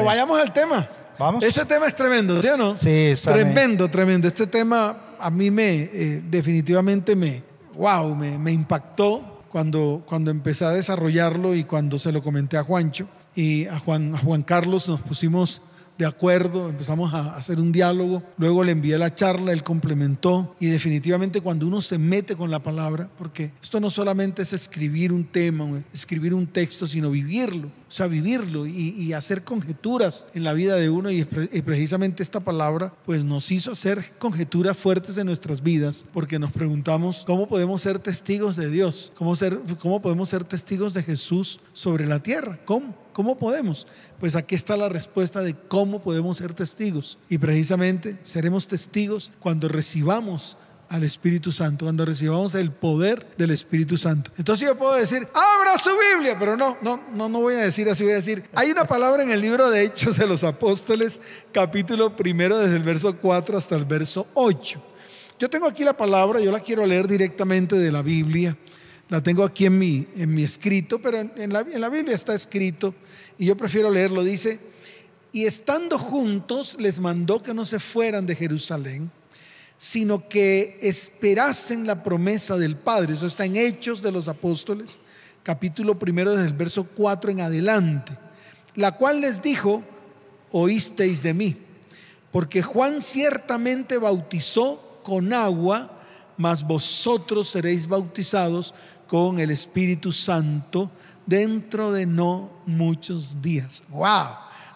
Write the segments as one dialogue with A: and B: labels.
A: Pero vayamos al tema.
B: Vamos.
A: Este tema es tremendo, ¿sí o no?
B: Sí, sabe.
A: Tremendo, tremendo. Este tema a mí me, eh, definitivamente me, wow, me, me impactó cuando, cuando empecé a desarrollarlo y cuando se lo comenté a Juancho y a Juan, a Juan Carlos nos pusimos de acuerdo, empezamos a hacer un diálogo, luego le envié la charla, él complementó y definitivamente cuando uno se mete con la palabra, porque esto no solamente es escribir un tema, escribir un texto, sino vivirlo, o sea, vivirlo y, hacer conjeturas en la vida de uno y, y precisamente esta palabra pues nos hizo hacer conjeturas fuertes en nuestras vidas, porque nos preguntamos cómo podemos ser testigos de Dios, cómo, ser, cómo podemos ser testigos de Jesús sobre la tierra, cómo. ¿Cómo podemos? Pues aquí está la respuesta de cómo podemos ser testigos. Y precisamente seremos testigos cuando recibamos al Espíritu Santo, cuando recibamos el poder del Espíritu Santo. Entonces yo puedo decir, abra su Biblia, pero no, no, no, no voy a decir así, voy a decir, hay una palabra en el libro de Hechos de los Apóstoles, capítulo primero, desde el verso 4 hasta el verso 8. Yo tengo aquí la palabra, yo la quiero leer directamente de la Biblia. La tengo aquí en mi, en mi escrito, pero en, la, en la Biblia está escrito y yo prefiero leerlo. Dice, y estando juntos les mandó que no se fueran de Jerusalén, sino que esperasen la promesa del Padre. Eso está en Hechos de los Apóstoles, capítulo primero desde el verso 4 en adelante, la cual les dijo, oísteis de mí, porque Juan ciertamente bautizó con agua, mas vosotros seréis bautizados con el Espíritu Santo dentro de no muchos días. ¡Wow!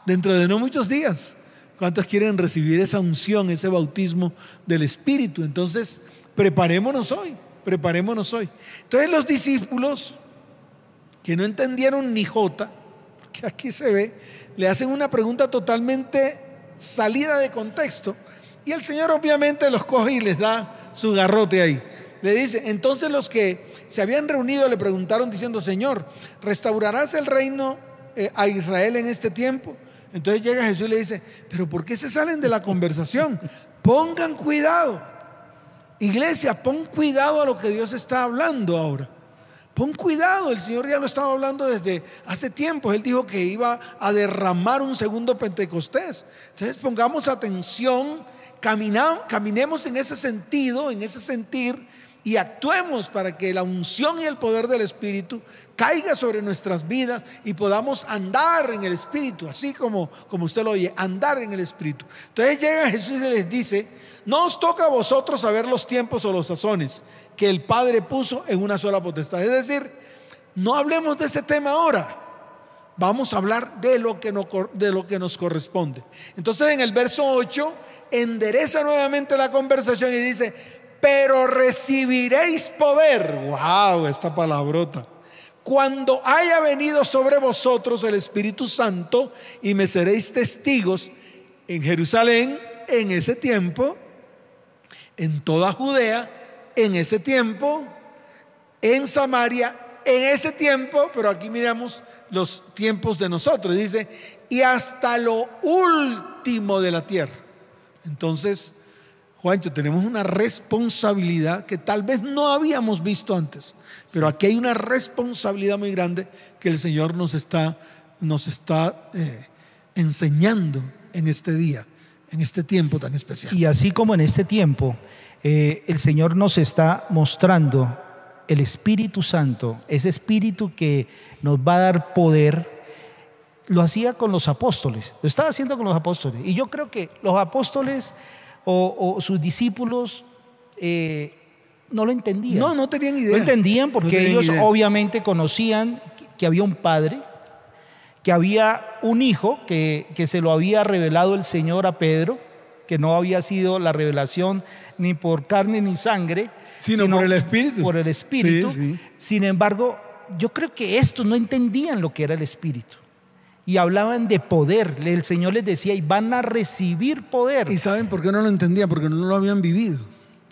A: Dentro de no muchos días. ¿Cuántos quieren recibir esa unción, ese bautismo del Espíritu? Entonces, preparémonos hoy, preparémonos hoy. Entonces los discípulos, que no entendieron ni jota, porque aquí se ve, le hacen una pregunta totalmente salida de contexto. Y el Señor obviamente los coge y les da su garrote ahí. Le dice, entonces los que se habían reunido le preguntaron diciendo, Señor, ¿restaurarás el reino eh, a Israel en este tiempo? Entonces llega Jesús y le dice, pero ¿por qué se salen de la conversación? Pongan cuidado. Iglesia, pon cuidado a lo que Dios está hablando ahora. Pon cuidado, el Señor ya lo estaba hablando desde hace tiempo. Él dijo que iba a derramar un segundo Pentecostés. Entonces pongamos atención, caminemos en ese sentido, en ese sentir y actuemos para que la unción y el poder del Espíritu caiga sobre nuestras vidas y podamos andar en el Espíritu, así como, como usted lo oye, andar en el Espíritu. Entonces llega Jesús y les dice, no os toca a vosotros saber los tiempos o los sazones que el Padre puso en una sola potestad. Es decir, no hablemos de ese tema ahora. Vamos a hablar de lo que nos, de lo que nos corresponde. Entonces en el verso 8 endereza nuevamente la conversación y dice, pero recibiréis poder. Wow, esta palabrota. Cuando haya venido sobre vosotros el Espíritu Santo y me seréis testigos en Jerusalén en ese tiempo, en toda Judea, en ese tiempo, en Samaria, en ese tiempo, pero aquí miramos los tiempos de nosotros, dice, y hasta lo último de la tierra. Entonces, Juancho, tenemos una responsabilidad que tal vez no habíamos visto antes, pero aquí hay una responsabilidad muy grande que el Señor nos está, nos está eh, enseñando en este día, en este tiempo tan especial.
B: Y así como en este tiempo, eh, el Señor nos está mostrando el Espíritu Santo, ese Espíritu que nos va a dar poder, lo hacía con los apóstoles, lo estaba haciendo con los apóstoles. Y yo creo que los apóstoles o, o sus discípulos eh, no lo entendían.
A: No, no tenían idea.
B: No entendían porque
A: No tenían
B: ellos
A: idea.
B: obviamente conocían que, había un padre, que había un hijo que, que se lo había revelado el Señor a Pedro, que no había sido la revelación ni por carne ni sangre,
A: Sino por el Espíritu.
B: Por el Espíritu.
A: Sí, sí.
B: Sin embargo, yo creo que estos no entendían lo que era el Espíritu. Y hablaban de poder. El Señor les decía, y van a recibir poder.
A: ¿Y saben por qué no lo entendían? Porque no lo habían vivido.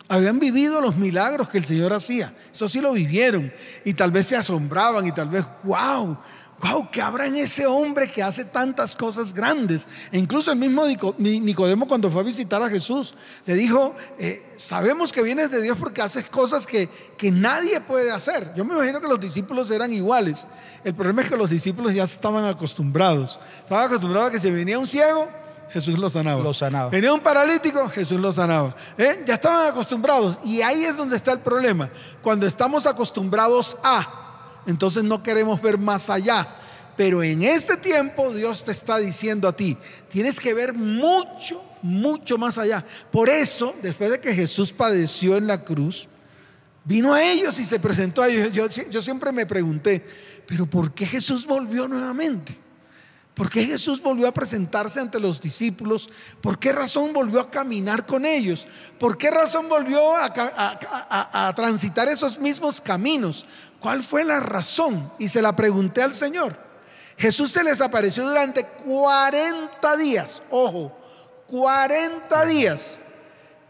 A: Habían vivido los milagros que el Señor hacía. Eso sí lo vivieron. Y tal vez se asombraban y tal vez, wow, wow, ¿qué habrá en ese hombre que hace tantas cosas grandes? E incluso el mismo Nicodemo cuando fue a visitar a Jesús, le dijo, eh, sabemos que vienes de Dios porque haces cosas que, que nadie puede hacer. Yo me imagino que los discípulos eran iguales. El problema es que los discípulos ya estaban acostumbrados. Estaban acostumbrados a que si venía un ciego, Jesús lo sanaba.
B: Lo sanaba.
A: Venía un paralítico, Jesús lo sanaba. ¿Eh? Ya estaban acostumbrados. Y ahí es donde está el problema. Cuando estamos acostumbrados a entonces no queremos ver más allá. Pero en este tiempo Dios te está diciendo a ti, tienes que ver mucho, mucho más allá. Por eso, después de que Jesús padeció en la cruz, vino a ellos y se presentó a ellos. Yo, siempre me pregunté, pero ¿por qué Jesús volvió nuevamente? ¿Por qué Jesús volvió a presentarse ante los discípulos? ¿Por qué razón volvió a caminar con ellos? ¿Por qué razón volvió a, transitar esos mismos caminos? ¿Cuál fue la razón? Y se la pregunté al Señor. Jesús se les apareció durante 40 días, ojo, 40 días.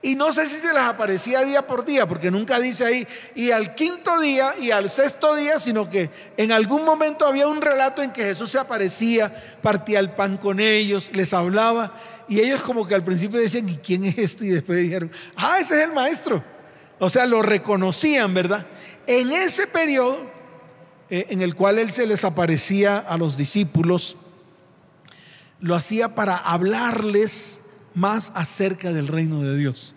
A: Y no sé si se les aparecía día por día, porque nunca dice ahí, y al quinto día y al sexto día, sino que en algún momento había un relato en que Jesús se aparecía, partía el pan con ellos, les hablaba, y ellos como que al principio decían, ¿y quién es este? Y después dijeron, ah, ese es el maestro. O sea, lo reconocían, ¿verdad? En ese periodo eh, en el cual Él se les aparecía a los discípulos, lo hacía para hablarles más acerca del reino de Dios.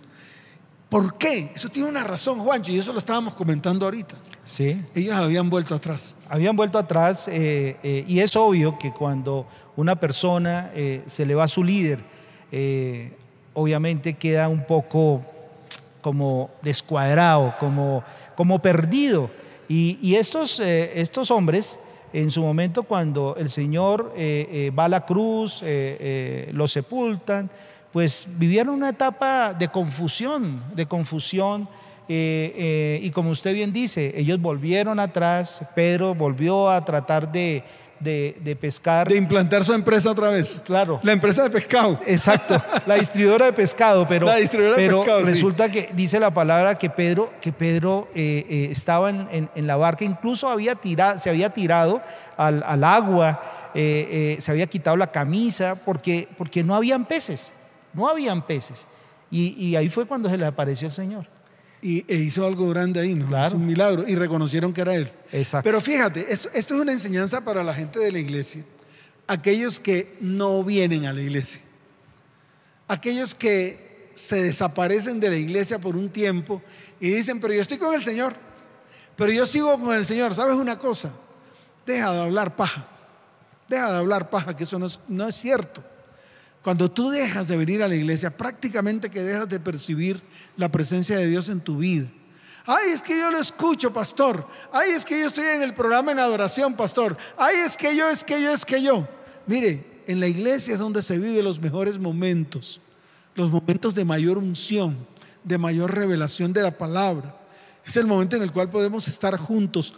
A: ¿Por qué? Eso tiene una razón, Juancho, y eso lo estábamos comentando ahorita.
B: Sí.
A: Ellos habían vuelto atrás.
B: Habían vuelto atrás eh, eh, y es obvio que cuando una persona se le va a su líder, obviamente queda un poco como descuadrado, como como perdido. Y, estos, eh, estos hombres, en su momento cuando el Señor eh, eh, va a la cruz, lo sepultan, pues vivieron una etapa de confusión, de confusión. y como usted bien dice, ellos volvieron atrás, Pedro volvió a tratar de, de, pescar.
A: De implantar su empresa otra vez.
B: Claro.
A: La empresa de pescado.
B: Exacto, la distribuidora de pescado, pero, pero resulta que dice la palabra que Pedro, que Pedro eh, eh, estaba en, la barca, incluso había tirado, se había tirado al, agua, eh, se había quitado la camisa, porque, porque no habían peces, no habían peces. Y, y ahí fue cuando se le apareció el Señor
A: y, e hizo algo grande ahí, ¿no?
B: Claro.
A: un milagro y reconocieron que era él.
B: Exacto.
A: Pero fíjate, esto, esto es una enseñanza para la gente de la iglesia, aquellos que no vienen a la iglesia, aquellos que se desaparecen de la iglesia por un tiempo y dicen, pero yo estoy con el Señor, pero yo sigo con el Señor. ¿Sabes una cosa? Deja de hablar paja, deja de hablar paja, que eso no es, no es cierto. Cuando tú dejas de venir a la iglesia, prácticamente que dejas de percibir la presencia de Dios en tu vida. Ay, es que yo lo escucho, pastor. Ay, es que yo estoy en el programa en adoración, pastor. Ay, es que yo, es que yo, es que yo. Mire, en la iglesia es donde se viven los mejores momentos, los momentos de mayor unción, de mayor revelación de la palabra. Es el momento en el cual podemos estar juntos,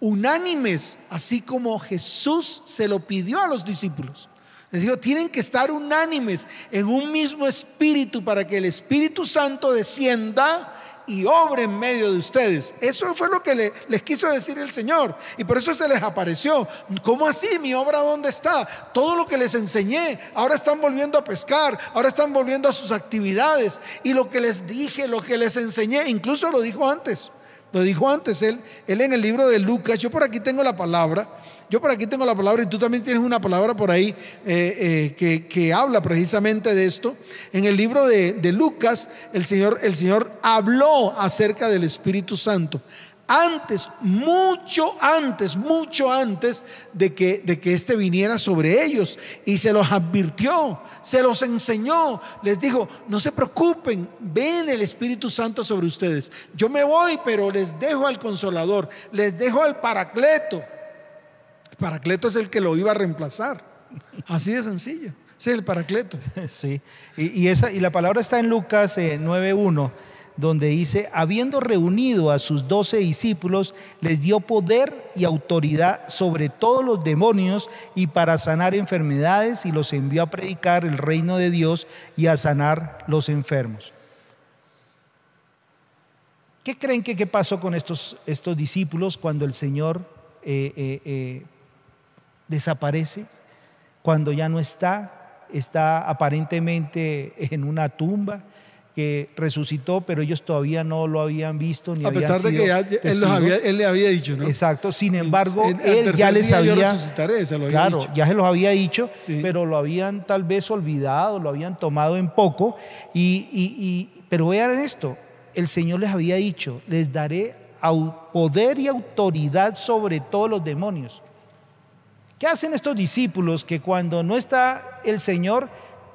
A: unánimes, así como Jesús se lo pidió a los discípulos. Les digo, tienen que estar unánimes en un mismo espíritu para que el Espíritu Santo descienda y obre en medio de ustedes. Eso fue lo que les quiso decir el Señor. Y por eso se les apareció. ¿Cómo así? ¿Mi obra dónde está? Todo lo que les enseñé. Ahora están volviendo a pescar. Ahora están volviendo a sus actividades. Y lo que les dije, lo que les enseñé, incluso lo dijo antes. Lo dijo antes él, él en el libro de Lucas. Yo por aquí tengo la palabra. Yo por aquí tengo la palabra y tú también tienes una palabra por ahí eh, eh, que, habla precisamente de esto. En el libro de, Lucas, el Señor, el Señor habló acerca del Espíritu Santo antes, mucho antes, mucho antes de que, de que éste viniera sobre ellos. Y se los advirtió, se los enseñó, les dijo, no se preocupen, ven el Espíritu Santo sobre ustedes. Yo me voy, pero les dejo al consolador, les dejo al paracleto. Paracleto es el que lo iba a reemplazar. Así de sencillo. Sí, el Paracleto.
B: Sí, y, esa, y la palabra está en Lucas 9.1, eh, donde dice, habiendo reunido a sus doce discípulos, les dio poder y autoridad sobre todos los demonios y para sanar enfermedades y los envió a predicar el reino de Dios y a sanar los enfermos. ¿Qué creen que qué pasó con estos, estos discípulos cuando el Señor eh, eh, desaparece cuando ya no está, está aparentemente en una tumba que resucitó, pero ellos todavía no lo habían visto ni
A: A
B: habían
A: pesar de que ya, él, los había- él le había dicho, ¿no?
B: Exacto, sin embargo,
A: El- el
B: él ya les había,
A: resucitaré, se lo había
B: claro,
A: dicho.
B: ya se los había dicho,
A: Sí.
B: pero lo habían tal vez olvidado, lo habían tomado en poco. Y, y- y- pero vean esto, el Señor les había dicho, les daré poder y autoridad sobre todos los demonios. ¿Qué hacen estos discípulos que cuando no está el Señor,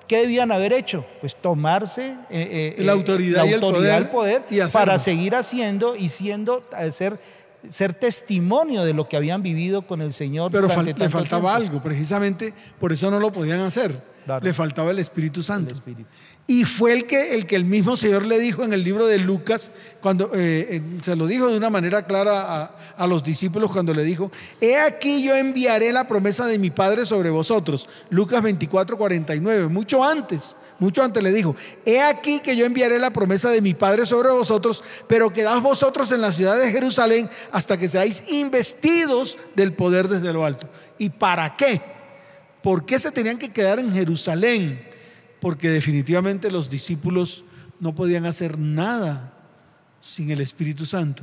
B: qué debían haber hecho? Pues tomarse eh, eh,
A: La
B: eh,
A: autoridad
B: la
A: y el
B: autoridad,
A: poder
B: el poder
A: y
B: para seguir haciendo y siendo, ser, ser testimonio de lo que habían vivido con el Señor.
A: Pero fal- le faltaba
B: tiempo.
A: algo, precisamente por eso no lo podían hacer.
B: Claro.
A: Le faltaba el Espíritu
B: El
A: Santo.
B: Espíritu.
A: Y fue el que, el que el mismo Señor le dijo en el libro de Lucas, cuando eh, eh, se lo dijo de una manera clara a, a los discípulos cuando le dijo, he aquí yo enviaré la promesa de mi Padre sobre vosotros. Lucas 24, 49, mucho antes, mucho antes le dijo, he aquí que yo enviaré la promesa de mi Padre sobre vosotros, pero quedad vosotros en la ciudad de Jerusalén hasta que seáis investidos del poder desde lo alto. ¿Y para qué? ¿Por qué se tenían que quedar en Jerusalén? Porque definitivamente los discípulos no podían hacer nada sin el Espíritu Santo.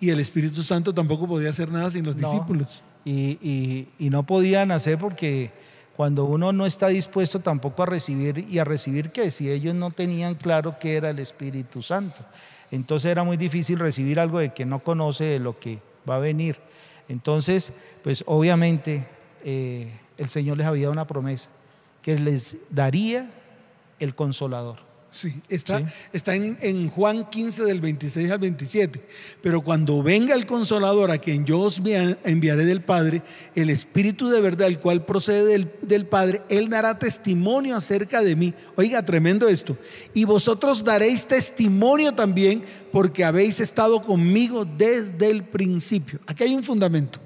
A: Y el Espíritu Santo tampoco podía hacer nada sin los
B: No.
A: discípulos.
B: Y, y- y no podían hacer porque cuando uno no está dispuesto tampoco a recibir y a recibir que si ellos no tenían claro qué era el Espíritu Santo. Entonces era muy difícil recibir algo de que no conoce de lo que va a venir. Entonces, pues obviamente eh, el Señor les había dado una promesa que les daría el consolador.
A: Sí, está,
B: Sí.
A: está en, en Juan 15 del 26 al 27. Pero cuando venga el consolador a quien yo os via- enviaré del Padre, el Espíritu de verdad, el cual procede del, del Padre, Él dará testimonio acerca de mí. Oiga, tremendo esto. Y vosotros daréis testimonio también porque habéis estado conmigo desde el principio. Aquí hay un fundamento.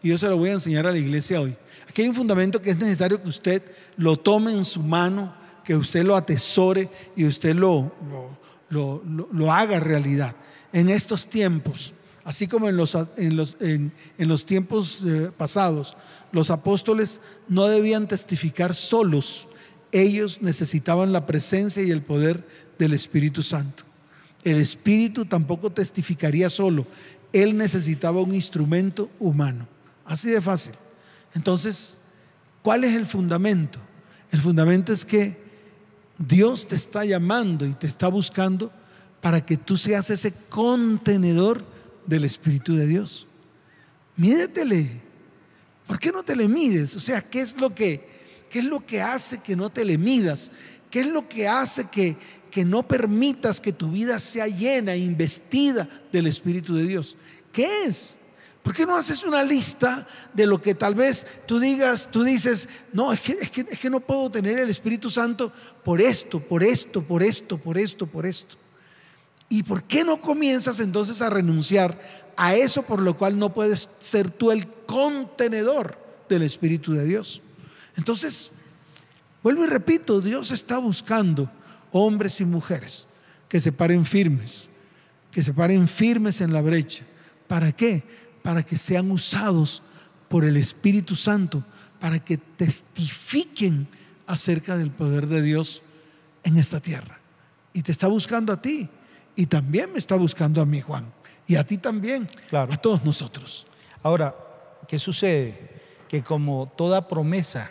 A: Y yo se lo voy a enseñar a la iglesia hoy. Aquí hay un fundamento que es necesario que usted lo tome en su mano que usted lo atesore y usted lo, lo, lo- lo- haga realidad. En estos tiempos, así como en los, en los, en- en los tiempos eh, pasados, los apóstoles no debían testificar solos, ellos necesitaban la presencia y el poder del Espíritu Santo. El Espíritu tampoco testificaría solo, él necesitaba un instrumento humano. Así de fácil. Entonces, ¿cuál es el fundamento? El fundamento es que Dios te está llamando y te está buscando para que tú seas ese contenedor del Espíritu de Dios. Mídetele. ¿Por qué no te le mides? O sea, ¿qué es lo que, qué es lo que hace que no te le midas? ¿Qué es lo que hace que, que no permitas que tu vida sea llena, investida del Espíritu de Dios? ¿Qué es? ¿Por qué no haces una lista de lo que tal vez tú digas, tú dices, no, es que, es que, es que no puedo tener el Espíritu Santo por esto, por esto, por esto, por esto, por esto? ¿Y por qué no comienzas entonces a renunciar a eso por lo cual no puedes ser tú el contenedor del Espíritu de Dios? Entonces, vuelvo y repito, Dios está buscando hombres y mujeres que se paren firmes, que se paren firmes en la brecha. ¿Para qué? Para que sean usados por el Espíritu Santo, para que testifiquen acerca del poder de Dios en esta tierra. Y te está buscando a ti. Y también me está buscando a mí, Juan. Y a ti también.
B: Claro.
A: A todos nosotros.
B: Ahora, ¿qué sucede? Que como toda promesa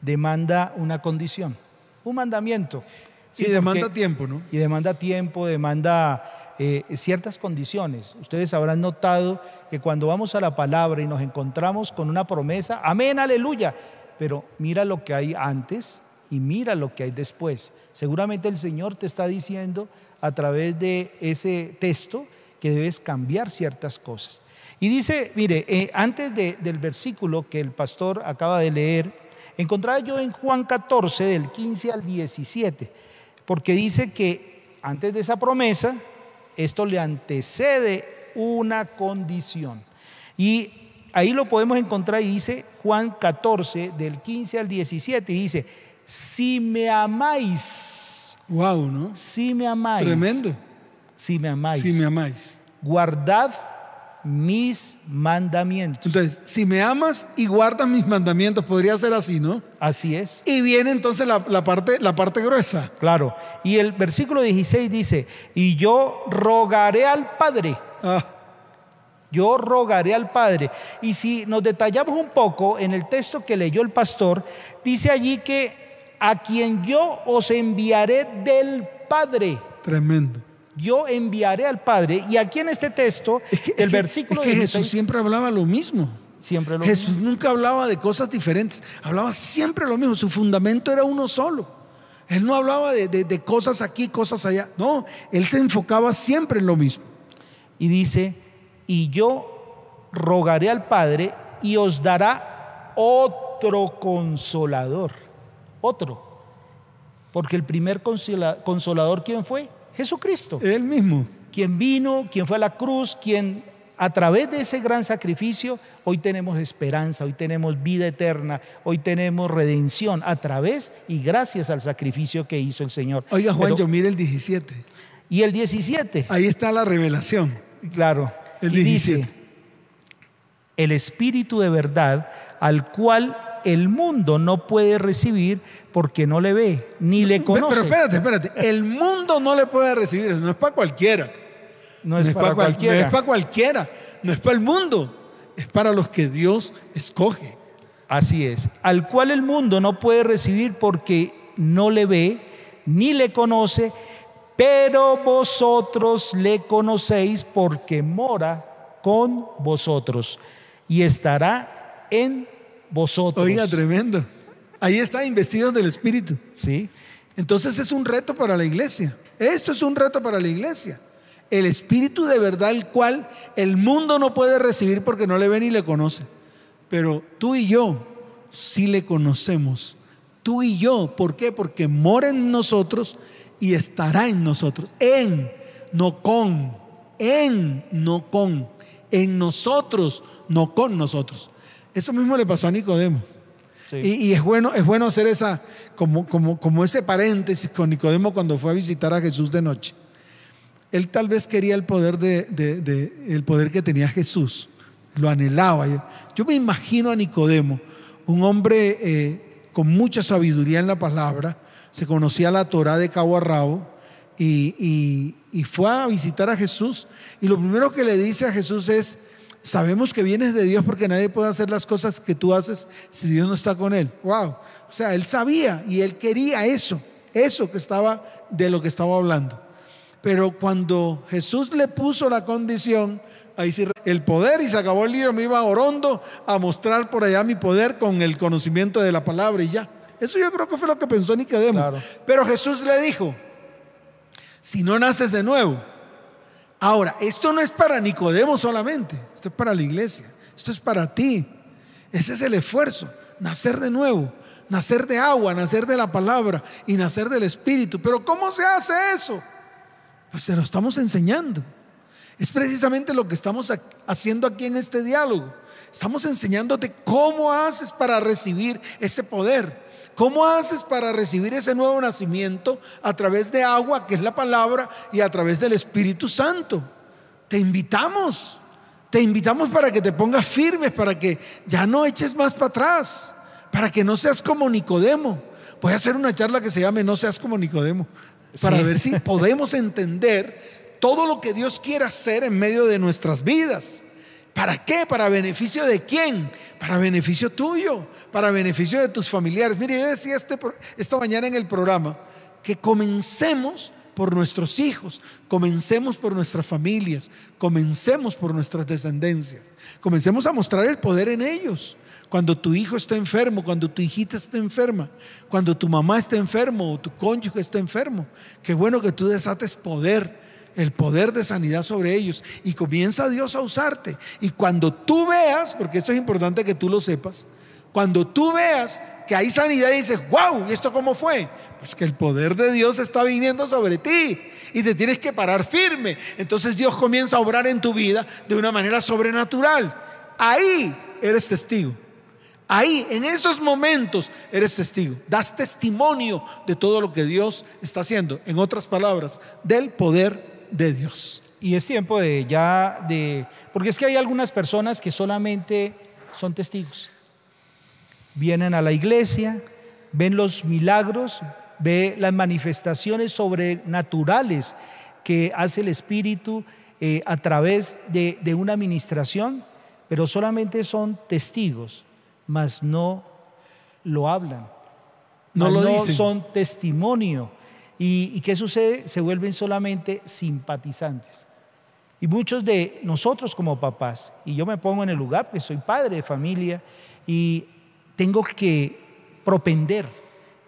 B: demanda una condición, un mandamiento. Sí,
A: y demanda
B: porque-
A: tiempo, ¿no?
B: y demanda tiempo, demanda eh, ciertas condiciones. Ustedes habrán notado que cuando vamos a la palabra y nos encontramos con una promesa, amén, aleluya, pero mira lo que hay antes y mira lo que hay después. Seguramente el Señor te está diciendo a través de ese texto que debes cambiar ciertas cosas. Y dice, mire, eh, antes de- del versículo que el pastor acaba de leer, encontraba yo en Juan 14, del 15 al 17, porque dice que antes de esa promesa, esto le antecede una condición. Y ahí lo podemos encontrar y dice Juan 14, del 15 al 17, y dice, si me amáis,
A: Wow, ¿no?
B: si me amáis,
A: Tremendo.
B: si me amáis,
A: Si me amáis.
B: guardad mis mandamientos.
A: Entonces, si me amas y guardas mis mandamientos, podría ser así, ¿no?
B: Así es.
A: Y viene entonces la, la parte, la parte gruesa.
B: Claro. Y el versículo 16 dice, y yo rogaré al Padre.
A: Ah,
B: Yo rogaré al Padre. Y si nos detallamos un poco en el texto que leyó el pastor, dice allí que a quien yo os enviaré del Padre.
A: tremendo.
B: Yo enviaré al Padre. Y aquí en este texto,
A: Es que,
B: el
A: es que-
B: versículo
A: es que
B: 16,
A: Jesús siempre hablaba lo mismo.
B: siempre lo
A: Jesús nunca hablaba de cosas diferentes, hablaba siempre lo mismo, su fundamento era uno solo. Él no hablaba de, de- de cosas aquí, cosas allá, no, él se enfocaba siempre en lo mismo.
B: Y dice, y yo rogaré al Padre y os dará otro consolador. Otro. Porque el primer consola- consolador, ¿quién fue? Jesucristo.
A: Él mismo.
B: Quien vino, quien fue a la cruz, quien a través de ese gran sacrificio, hoy tenemos esperanza, hoy tenemos vida eterna, hoy tenemos redención a través y gracias al sacrificio que hizo el Señor.
A: Oiga, Juancho,
B: Pero-
A: mire el 17.
B: y el 17.
A: Ahí está la revelación.
B: Claro.
A: El
B: y
A: 17.
B: dice, el Espíritu de verdad al cual el mundo no puede recibir porque no le ve ni le conoce.
A: Pero espérate, espérate. El mundo no le puede recibir eso, no es para cualquiera.
B: no es, para
A: pa' cual-
B: cualquiera.
A: no es para cualquiera, no es para el mundo, es para los que Dios escoge.
B: Así es. Al cual el mundo no puede recibir porque no le ve ni le conoce, pero vosotros le conocéis porque mora con vosotros y estará en vosotros.
A: Oiga, tremendo. Ahí está, investidos del Espíritu.
B: ¿Sí?
A: Entonces es un reto para la iglesia. Esto es un reto para la iglesia. El Espíritu de verdad, el cual el mundo no puede recibir porque no le ve ni le conoce. Pero tú y yo sí le conocemos. Tú y yo, ¿por qué? Porque mora en nosotros y estará en nosotros. En, no con. En, no con. En nosotros, no con nosotros. Eso mismo le pasó a Nicodemo.
B: Sí.
A: Y, y es bueno, es bueno hacer esa, como, como, como ese paréntesis con Nicodemo cuando fue a visitar a Jesús de noche. Él tal vez quería el poder, de, de- de- el poder que tenía Jesús, lo anhelaba. Yo, me imagino a Nicodemo, un hombre eh, con mucha sabiduría en la palabra, se conocía la Torah de cabo a rabo y, y- y fue a visitar a Jesús. Y lo primero que le dice a Jesús es, sabemos que vienes de Dios porque nadie puede hacer las cosas que tú haces si Dios no está con él. Wow. O sea, él sabía y él quería eso, eso que estaba de lo que estaba hablando. Pero cuando Jesús le puso la condición, ahí sí el poder y se acabó el lío, me iba a Orondo a mostrar por allá mi poder con el conocimiento de la palabra y ya. Eso yo creo que fue lo que pensó Nicodemo.
B: Claro.
A: Pero Jesús le dijo, si no naces de nuevo, ahora, esto no es para Nicodemo solamente, esto es para la iglesia, esto es para ti. Ese es el esfuerzo, nacer de nuevo, nacer de agua, nacer de la palabra y nacer del Espíritu. Pero ¿cómo se hace eso? Pues se lo estamos enseñando. Es precisamente lo que estamos ha- haciendo aquí en este diálogo. Estamos enseñándote cómo haces para recibir ese poder. ¿Cómo haces para recibir ese nuevo nacimiento a través de agua, que es la palabra, y a través del Espíritu Santo? Te invitamos. Te invitamos para que te pongas firmes, para que ya no eches más para atrás, para que no seas como Nicodemo. Voy a hacer una charla que se llame No seas como Nicodemo, para
B: Sí.
A: ver si podemos entender todo lo que Dios quiere hacer en medio de nuestras vidas. ¿Para qué? ¿Para beneficio de quién? Para beneficio tuyo, para beneficio de tus familiares. Mire, yo decía este, esta mañana en el programa que comencemos por nuestros hijos, comencemos por nuestras familias, comencemos por nuestras descendencias, comencemos a mostrar el poder en ellos. Cuando tu hijo está enfermo, cuando tu hijita está enferma, cuando tu mamá está enfermo o tu cónyuge está enfermo, qué bueno que tú desates poder, el poder de sanidad sobre ellos y comienza Dios a usarte. Y cuando tú veas, porque esto es importante que tú lo sepas, cuando tú veas que hay sanidad y dices, wow, ¿y esto cómo fue? Pues que el poder de Dios está viniendo sobre ti y te tienes que parar firme. Entonces Dios comienza a obrar en tu vida de una manera sobrenatural. Ahí eres testigo. Ahí, en esos momentos, eres testigo. Das testimonio de todo lo que Dios está haciendo. En otras palabras, del poder de Dios.
B: y es tiempo de ya de, porque es que hay algunas personas que solamente son testigos. Vienen a la iglesia, ven los milagros, ve las manifestaciones sobrenaturales que hace el Espíritu eh, a través de, una administración, pero solamente son testigos, mas no lo hablan. No lo no son testimonio. ¿Y, ¿Y qué sucede? Se vuelven solamente simpatizantes. Y muchos de nosotros como papás, y yo me pongo en el lugar, porque soy padre de familia, y tengo que propender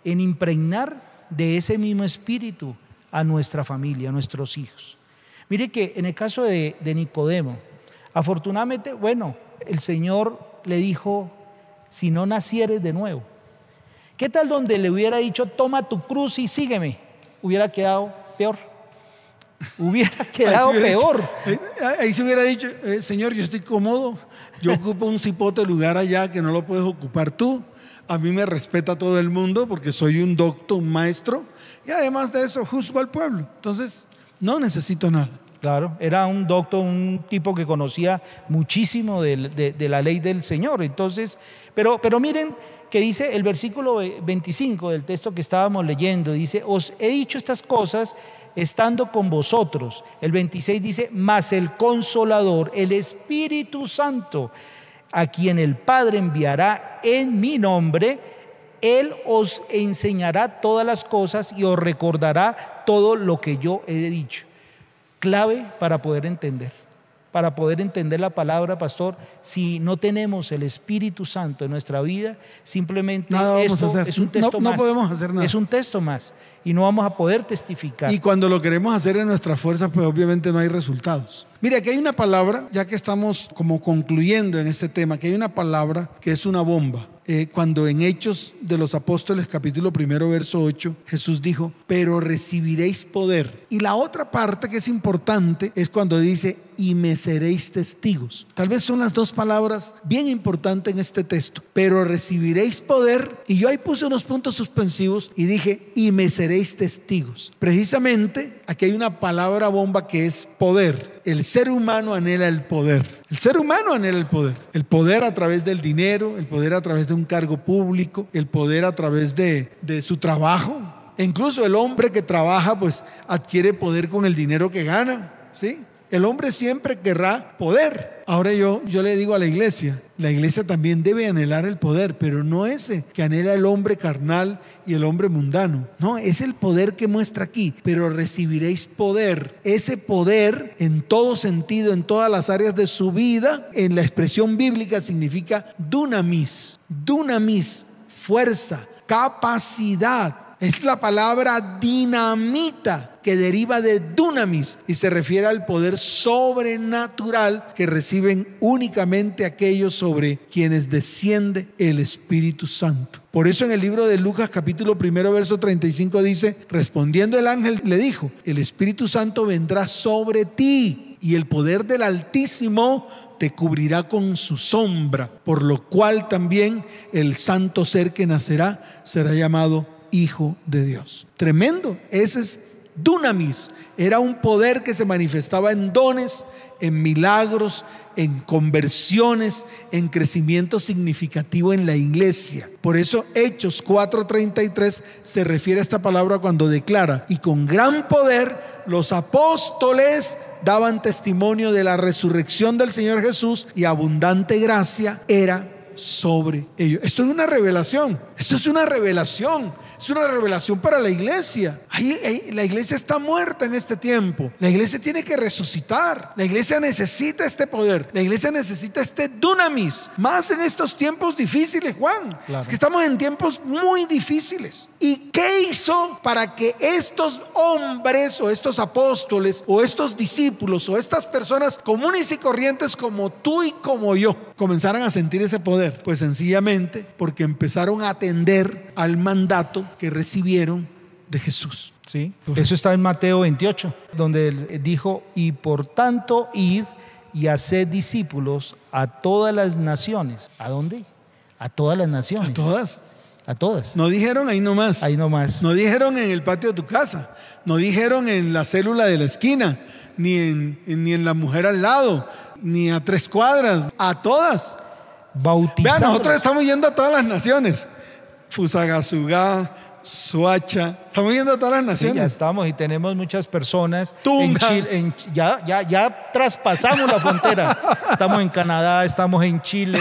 B: en impregnar de ese mismo espíritu a nuestra familia, a nuestros hijos. Mire que en el caso de, Nicodemo, afortunadamente, bueno, el Señor le dijo, si no nacieres de nuevo, ¿qué tal donde le hubiera dicho, toma tu cruz y sígueme? Hubiera quedado peor. Hubiera quedado peor.
A: ahí, se hubiera dicho, eh, Señor, yo estoy cómodo, yo ocupo un cipote lugar allá que no lo puedes ocupar tú. A mí me respeta todo el mundo porque soy un doctor, un maestro, y además de eso juzgo al pueblo. Entonces, no necesito nada.
B: Claro, era un doctor, un tipo que conocía muchísimo de, la ley del Señor. Entonces, pero, pero miren que dice el versículo 25 del texto que estábamos leyendo, dice, os he dicho estas cosas estando con vosotros. El 26 dice, mas el consolador, el Espíritu Santo, a quien el Padre enviará en mi nombre, Él os enseñará todas las cosas y os recordará todo lo que yo he dicho. Clave para poder entender para poder entender la palabra, pastor, si no tenemos el Espíritu Santo en nuestra vida, simplemente esto es un texto más.
A: No podemos hacer nada.
B: Es un texto más y no vamos a poder testificar.
A: Y cuando lo queremos hacer en nuestras fuerzas, pues obviamente no hay resultados. Mire, aquí hay una palabra, ya que estamos como concluyendo en este tema, que hay una palabra que es una bomba. Eh, cuando en Hechos de los Apóstoles capítulo primero verso 8 Jesús dijo, pero recibiréis poder. Y la otra parte que es importante es cuando dice, y me seréis testigos. Tal vez son las dos palabras bien importantes en este texto, pero recibiréis poder. Y yo ahí puse unos puntos suspensivos y dije, y me seréis testigos. Precisamente aquí hay una palabra bomba que es poder. El ser humano anhela el poder. El ser humano anhela el poder. El poder a través del dinero, el poder a través de un cargo público, el poder a través de, de su trabajo. E incluso el hombre que trabaja pues adquiere poder con el dinero que gana. ¿Sí? El hombre siempre querrá poder. Ahora yo, yo le digo a la iglesia, la iglesia también debe anhelar el poder, pero no ese que anhela el hombre carnal y el hombre mundano. No, es el poder que muestra aquí, pero recibiréis poder. Ese poder en todo sentido, en todas las áreas de su vida, en la expresión bíblica significa dunamis, dunamis, fuerza, capacidad. Es la palabra dinamita que deriva de dunamis y se refiere al poder sobrenatural que reciben únicamente aquellos sobre quienes desciende el Espíritu Santo. Por eso en el libro de Lucas capítulo primero verso 35 dice, respondiendo el ángel le dijo, el Espíritu Santo vendrá sobre ti y el poder del Altísimo te cubrirá con su sombra, por lo cual también el santo ser que nacerá será llamado Hijo de Dios. Tremendo, ese es dunamis, era un poder que se manifestaba en dones, en milagros, en conversiones, en crecimiento significativo en la iglesia. Por eso Hechos 4:33 se refiere a esta palabra cuando declara, y con gran poder los apóstoles daban testimonio de la resurrección del Señor Jesús y abundante gracia era sobre ellos. Esto es una revelación, esto es una revelación es una revelación para la iglesia. Ahí, la iglesia está muerta en este tiempo. La iglesia tiene que resucitar. La iglesia necesita este poder. La iglesia necesita este dunamis. Más en estos tiempos difíciles, Juan. Es que estamos en tiempos muy difíciles. ¿Y qué hizo para que estos hombres o estos apóstoles o estos discípulos o estas personas comunes y corrientes como tú y como yo comenzaran a sentir ese poder? Pues sencillamente porque empezaron a atender al mandato que recibieron de Jesús.
B: Sí, eso está en Mateo 28, donde él dijo, y por tanto id y haced discípulos a todas las naciones. ¿A dónde? A todas las naciones.
A: A todas.
B: A todas.
A: No dijeron ahí nomás.
B: Ahí nomás.
A: No dijeron en el patio de tu casa. No dijeron en la célula de la esquina. Ni en, ni en la mujer al lado. Ni a tres cuadras. A todas.
B: Bautizar.
A: Vean, nosotros estamos yendo a todas las naciones. Fusagasugá, Suacha. Estamos yendo a todas las
B: Sí,
A: naciones.
B: ya estamos y tenemos muchas personas. En
A: Tunja.
B: Chile, en ya, ya, ya traspasamos la frontera. Estamos en Canadá, estamos en Chile,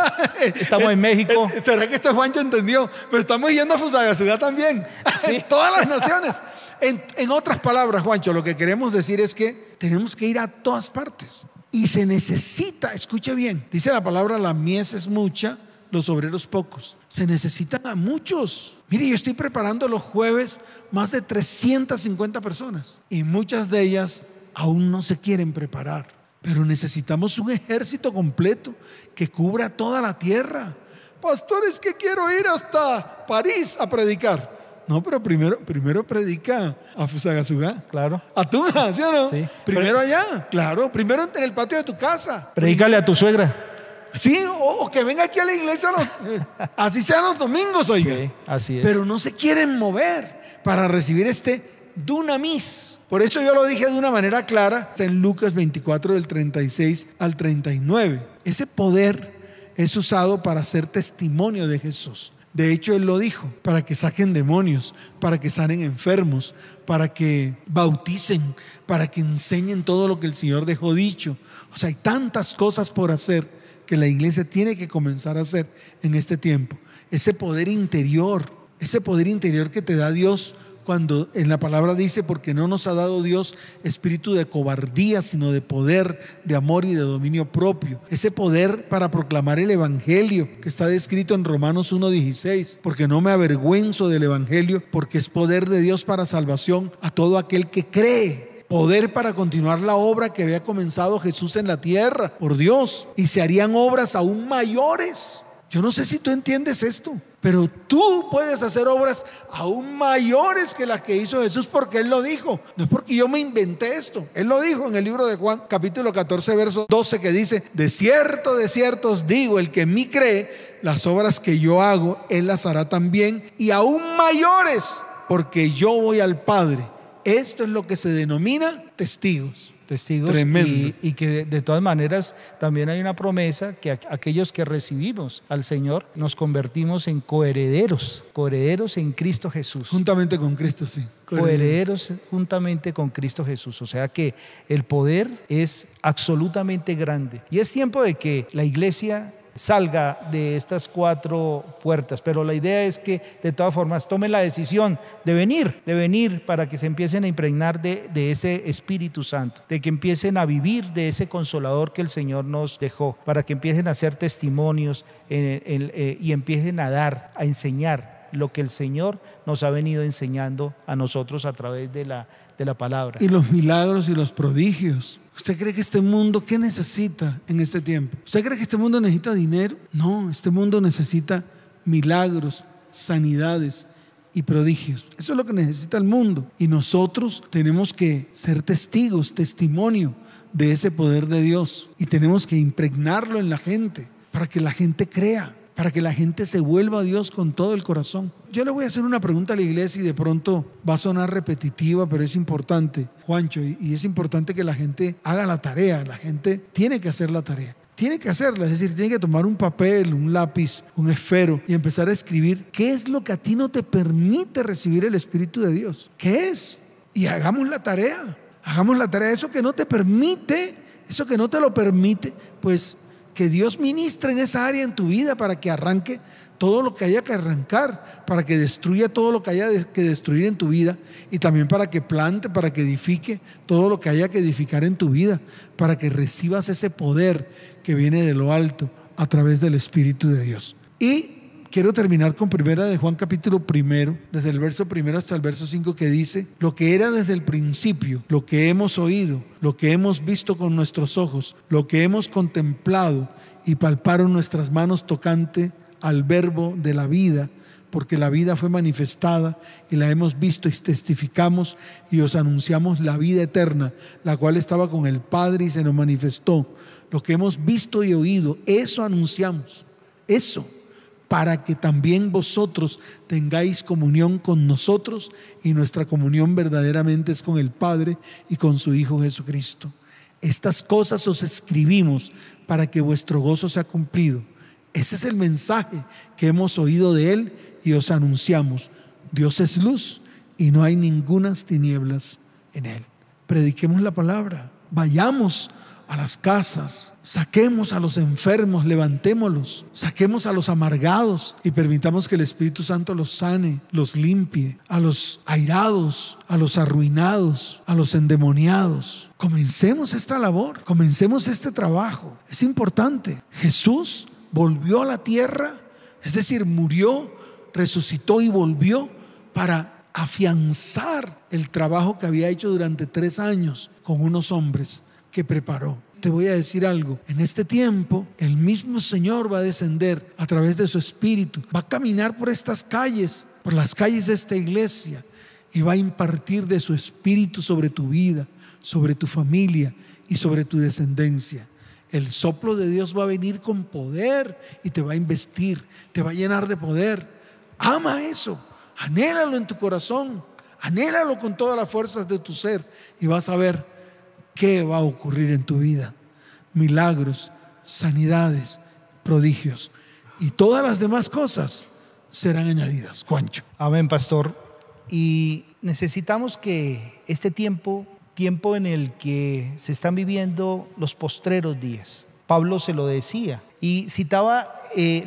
B: estamos en México.
A: Eh, ¿Será que este Juancho entendió? Pero estamos yendo a Fusagasugá también.
B: Sí.
A: En todas las naciones. En, en otras palabras, Juancho, lo que queremos decir es que tenemos que ir a todas partes. Y se necesita, escuche bien, dice la palabra, la mies es mucha, los obreros pocos. Se necesitan a muchos. Mire, yo estoy preparando los jueves más de 350 personas. Y muchas de ellas aún no se quieren preparar. Pero necesitamos un ejército completo que cubra toda la tierra. Pastores, que quiero ir hasta París a predicar. No, pero primero, primero predica a Fusagasugá.
B: Claro.
A: A Tunja, ¿sí o no?
B: Sí.
A: Primero allá, claro. Primero en el patio de tu casa.
B: Predícale a tu suegra.
A: Sí, o, o que venga aquí a la iglesia, los- eh, así sean los domingos, oiga.
B: Sí, así es.
A: Pero no se quieren mover para recibir este dunamis. Por eso yo lo dije de una manera clara está en Lucas 24 del 36 al 39. Ese poder es usado para hacer testimonio de Jesús. De hecho, Él lo dijo, para que saquen demonios, para que sanen enfermos, para que bauticen, para que enseñen todo lo que el Señor dejó dicho. O sea, hay tantas cosas por hacer que la iglesia tiene que comenzar a hacer en este tiempo. Ese poder interior, ese poder interior que te da Dios cuando en la palabra dice, porque no nos ha dado Dios espíritu de cobardía, sino de poder, de amor y de dominio propio. Ese poder para proclamar el Evangelio que está descrito en Romanos 1.16, porque no me avergüenzo del Evangelio, porque es poder de Dios para salvación a todo aquel que cree poder para continuar la obra que había comenzado Jesús en la tierra, por Dios, y se harían obras aún mayores. Yo no sé si tú entiendes esto, pero tú puedes hacer obras aún mayores que las que hizo Jesús porque Él lo dijo. No es porque yo me inventé esto. Él lo dijo en el libro de Juan, capítulo 14, verso 12, que dice, de cierto, de cierto os digo, el que en mí cree, las obras que yo hago, Él las hará también, y aún mayores, porque yo voy al Padre. Esto es lo que se denomina testigos.
B: Testigos
A: Tremendo.
B: y, y que de, de todas maneras también hay una promesa que a- aquellos que recibimos al Señor nos convertimos en coherederos, coherederos en Cristo Jesús.
A: Juntamente con Cristo, sí.
B: coherederos juntamente con Cristo Jesús. O sea que el poder es absolutamente grande. Y es tiempo de que la iglesia salga de estas cuatro puertas, pero la idea es que de todas formas tomen la decisión de venir, de venir para que se empiecen a impregnar de, ese Espíritu Santo, de que empiecen a vivir de ese consolador que el Señor nos dejó, para que empiecen a hacer testimonios eh, y empiecen a dar, a enseñar lo que el Señor nos ha venido enseñando a nosotros a través de la, de la palabra.
A: Y los milagros y los prodigios. ¿Usted cree que este mundo qué necesita en este tiempo? ¿Usted cree que este mundo necesita dinero? No, este mundo necesita milagros, sanidades y prodigios. Eso es lo que necesita el mundo. Y nosotros tenemos que ser testigos, testimonio de ese poder de Dios. Y tenemos que impregnarlo en la gente para que la gente crea, para que la gente se vuelva a Dios con todo el corazón. Yo le voy a hacer una pregunta a la iglesia y de pronto va a sonar repetitiva, pero es importante, Juancho, y es importante que la gente haga la tarea, la gente tiene que hacer la tarea. Tiene que hacerla, es decir, tiene que tomar un papel, un lápiz, un esfero y empezar a escribir qué es lo que a ti no te permite recibir el Espíritu de Dios. ¿Qué es? Y hagamos la tarea. Hagamos la tarea. Eso que no te permite, eso que no te lo permite, pues que Dios ministre en esa área en tu vida para que arranque todo lo que haya que arrancar, para que destruya todo lo que haya que destruir en tu vida y también para que plante, para que edifique todo lo que haya que edificar en tu vida, para que recibas ese poder que viene de lo alto a través del Espíritu de Dios. Y quiero terminar con primera de Juan capítulo primero, desde el verso primero hasta el verso 5 que dice, lo que era desde el principio, lo que hemos oído, lo que hemos visto con nuestros ojos, lo que hemos contemplado y palparon nuestras manos tocante al verbo de la vida, porque la vida fue manifestada y la hemos visto y testificamos y os anunciamos la vida eterna, la cual estaba con el Padre y se nos manifestó. Lo que hemos visto y oído, eso anunciamos, eso para que también vosotros tengáis comunión con nosotros y nuestra comunión verdaderamente es con el Padre y con su Hijo Jesucristo. Estas cosas os escribimos para que vuestro gozo sea cumplido. Ese es el mensaje que hemos oído de Él y os anunciamos. Dios es luz y no hay ningunas tinieblas en Él. Prediquemos la palabra, vayamos a las casas, saquemos a los enfermos, levantémoslos, saquemos a los amargados y permitamos que el Espíritu Santo los sane, los limpie, a los airados, a los arruinados, a los endemoniados. Comencemos esta labor, comencemos este trabajo. Es importante. Jesús volvió a la tierra, es decir, murió, resucitó y volvió para afianzar el trabajo que había hecho durante tres años con unos hombres que preparó. Te voy a decir algo, en este tiempo el mismo Señor va a descender a través de su Espíritu, va a caminar por estas calles, por las calles de esta iglesia y va a impartir de su Espíritu sobre tu vida, sobre tu familia y sobre tu descendencia. El soplo de Dios va a venir con poder y te va a investir, te va a llenar de poder. Ama eso, anhélalo en tu corazón, anhélalo con todas las fuerzas de tu ser y vas a ver qué va a ocurrir en tu vida. Milagros, sanidades, prodigios y todas las demás cosas serán añadidas. Juancho.
B: Amén, pastor. Y necesitamos que este tiempo, tiempo en el que se están viviendo los postreros días, Pablo se lo decía y citaba eh,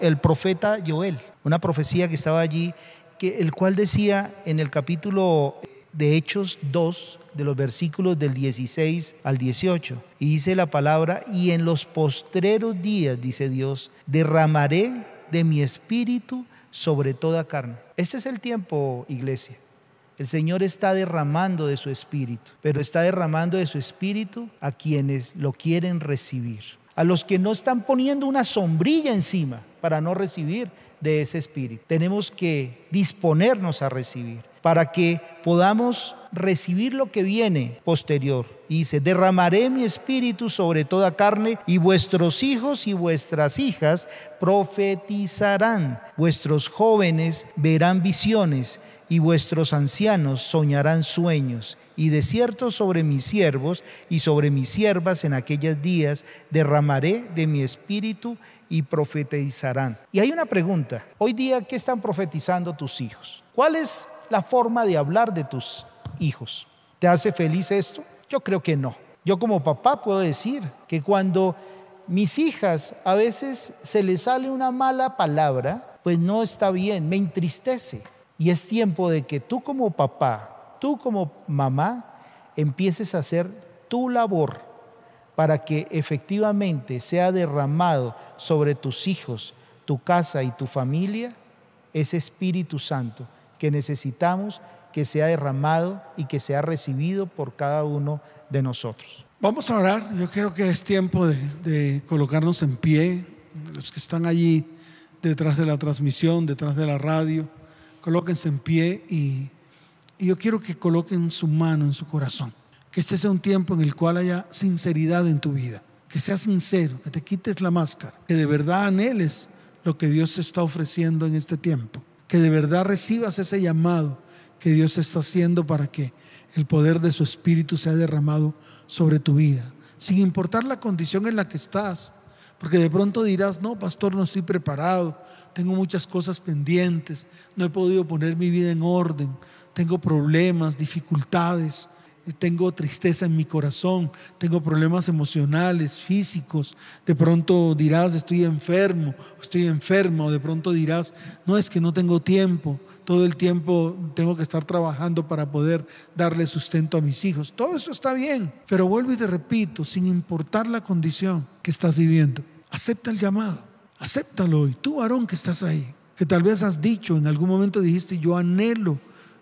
B: el profeta Joel, una profecía que estaba allí, que, el cual decía en el capítulo de Hechos 2, de los versículos del 16 al 18. Y dice la palabra, y en los postreros días, dice Dios, derramaré de mi espíritu sobre toda carne. Este es el tiempo, iglesia. El Señor está derramando de su espíritu, pero está derramando de su espíritu a quienes lo quieren recibir. A los que no están poniendo una sombrilla encima para no recibir de ese espíritu. Tenemos que disponernos a recibir para que podamos recibir lo que viene posterior. Y dice, derramaré mi espíritu sobre toda carne y vuestros hijos y vuestras hijas profetizarán, vuestros jóvenes verán visiones y vuestros ancianos soñarán sueños. Y de cierto sobre mis siervos y sobre mis siervas en aquellos días derramaré de mi espíritu y profetizarán. Y hay una pregunta, hoy día, ¿qué están profetizando tus hijos? ¿Cuál es la forma de hablar de tus hijos. ¿Te hace feliz esto? Yo creo que no. Yo como papá puedo decir que cuando mis hijas a veces se les sale una mala palabra, pues no está bien, me entristece. Y es tiempo de que tú como papá, tú como mamá, empieces a hacer tu labor para que efectivamente sea derramado sobre tus hijos, tu casa y tu familia ese Espíritu Santo que necesitamos que sea derramado y que sea recibido por cada uno de nosotros.
A: Vamos a orar, yo creo que es tiempo de, colocarnos en pie, los que están allí detrás de la transmisión, detrás de la radio, colóquense en pie y, y yo quiero que coloquen su mano en su corazón, que este sea un tiempo en el cual haya sinceridad en tu vida, que seas sincero, que te quites la máscara, que de verdad anheles lo que Dios te está ofreciendo en este tiempo que de verdad recibas ese llamado que Dios está haciendo para que el poder de su Espíritu sea derramado sobre tu vida, sin importar la condición en la que estás. Porque de pronto dirás, no, pastor, no estoy preparado, tengo muchas cosas pendientes, no he podido poner mi vida en orden, tengo problemas, dificultades tengo tristeza en mi corazón, tengo problemas emocionales, físicos, de pronto dirás estoy enfermo, estoy enfermo, o de pronto dirás, no es que no tengo tiempo, todo el tiempo tengo que estar trabajando para poder darle sustento a mis hijos. Todo eso está bien, pero vuelvo y te repito, sin importar la condición que estás viviendo, acepta el llamado, acéptalo hoy, tú varón que estás ahí, que tal vez has dicho, en algún momento dijiste, yo anhelo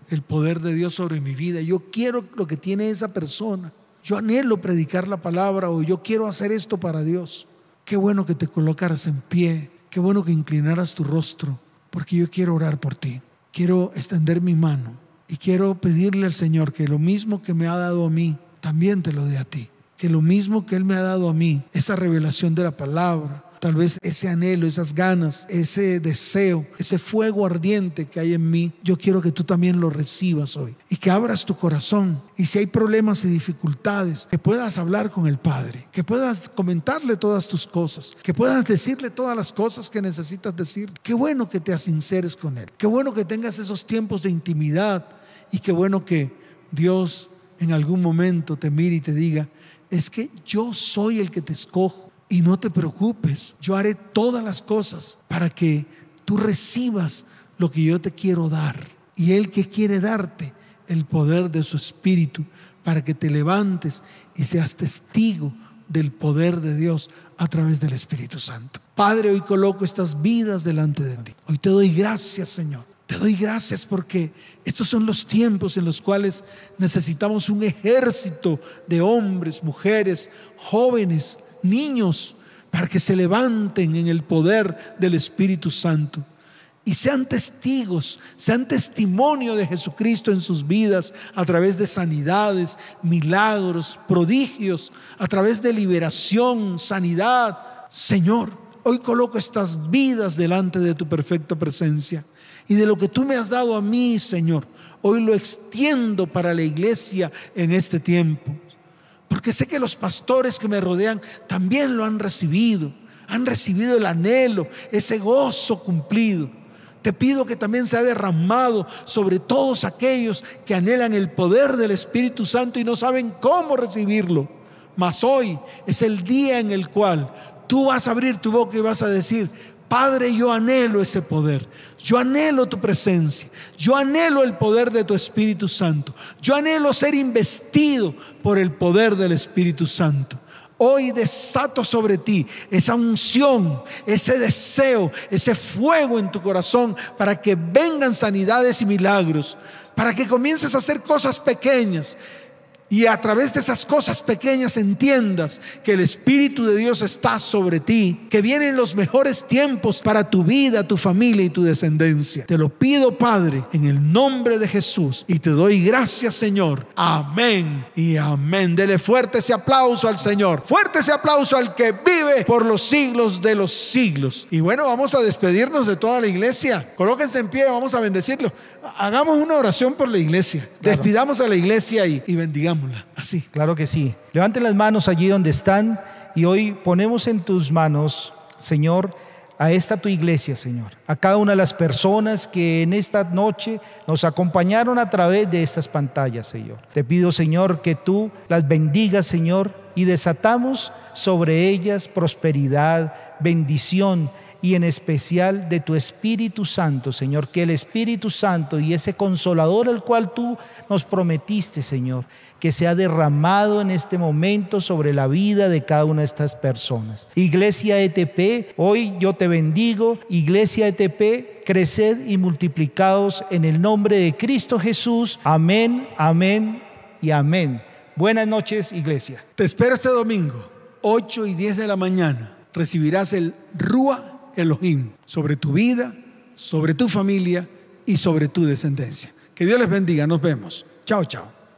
A: el poder de Dios sobre mi vida. Yo quiero lo que tiene esa persona. Yo anhelo predicar la palabra o yo quiero hacer esto para Dios. Qué bueno que te colocaras en pie. Qué bueno que inclinaras tu rostro. Porque yo quiero orar por ti. Quiero extender mi mano. Y quiero pedirle al Señor que lo mismo que me ha dado a mí, también te lo dé a ti. Que lo mismo que Él me ha dado a mí, esa revelación de la palabra, tal vez ese anhelo, esas ganas, ese deseo, ese fuego ardiente que hay en mí, yo quiero que tú también lo recibas hoy y que abras tu corazón. Y si hay problemas y dificultades, que puedas hablar con el Padre, que puedas comentarle todas tus cosas, que puedas decirle todas las cosas que necesitas decir. Qué bueno que te asinceres con Él, qué bueno que tengas esos tiempos de intimidad y qué bueno que Dios en algún momento te mire y te diga, es que yo soy el que te escojo y no te preocupes, yo haré todas las cosas para que tú recibas lo que yo te quiero dar. Y Él que quiere darte el poder de su Espíritu para que te levantes y seas testigo del poder de Dios a través del Espíritu Santo. Padre, hoy coloco estas vidas delante de ti. Hoy te doy gracias, Señor. Te doy gracias porque estos son los tiempos en los cuales necesitamos un ejército de hombres, mujeres, jóvenes, niños, para que se levanten en el poder del Espíritu Santo y sean testigos, sean testimonio de Jesucristo en sus vidas a través de sanidades, milagros, prodigios, a través de liberación, sanidad. Señor, hoy coloco estas vidas delante de tu perfecta presencia y de lo que tú me has dado a mí, Señor, hoy lo extiendo para la iglesia en este tiempo. Porque sé que los pastores que me rodean también lo han recibido, han recibido el anhelo, ese gozo cumplido. Te pido que también sea derramado sobre todos aquellos que anhelan el poder del Espíritu Santo y no saben cómo recibirlo. Mas hoy es el día en el cual tú vas a abrir tu boca y vas a decir, Padre, yo anhelo ese poder. Yo anhelo tu presencia. Yo anhelo el poder de tu Espíritu Santo. Yo anhelo ser investido por el poder del Espíritu Santo. Hoy desato sobre ti esa unción, ese deseo, ese fuego en tu corazón para que vengan sanidades y milagros, para que comiences a hacer cosas pequeñas y a través de esas cosas pequeñas entiendas que el Espíritu de Dios está sobre ti, que vienen los mejores tiempos para tu vida, tu familia y tu descendencia. Te lo pido, Padre, en el nombre de Jesús y te doy gracias, Señor. Amén y amén. Dele fuerte ese aplauso al Señor. Fuerte ese aplauso al que vive por los siglos de los siglos. Y bueno, vamos a despedirnos de toda la iglesia. Colóquense en pie, vamos a bendecirlo. Hagamos una oración por la iglesia. Despidamos a la iglesia y, y bendigamos así.
B: Claro que sí. Levanten las manos allí donde están y hoy ponemos en tus manos, Señor, a esta tu iglesia, Señor, a cada una de las personas que en esta noche nos acompañaron a través de estas pantallas, Señor. Te pido, Señor, que tú las bendigas, Señor, y desatamos sobre ellas prosperidad, bendición y en especial de tu Espíritu Santo, Señor, que el Espíritu Santo y ese consolador al cual tú nos prometiste, Señor, que sea derramado en este momento sobre la vida de cada una de estas personas. Iglesia ETP, hoy yo te bendigo, Iglesia ETP, creced y multiplicados en el nombre de Cristo Jesús. Amén, amén y amén. Buenas noches, iglesia.
A: Te espero este domingo, 8 y 10 de la mañana. Recibirás el Rúa Elohim sobre tu vida, sobre tu familia y sobre tu descendencia. Que Dios les bendiga. Nos vemos. Chao, chao.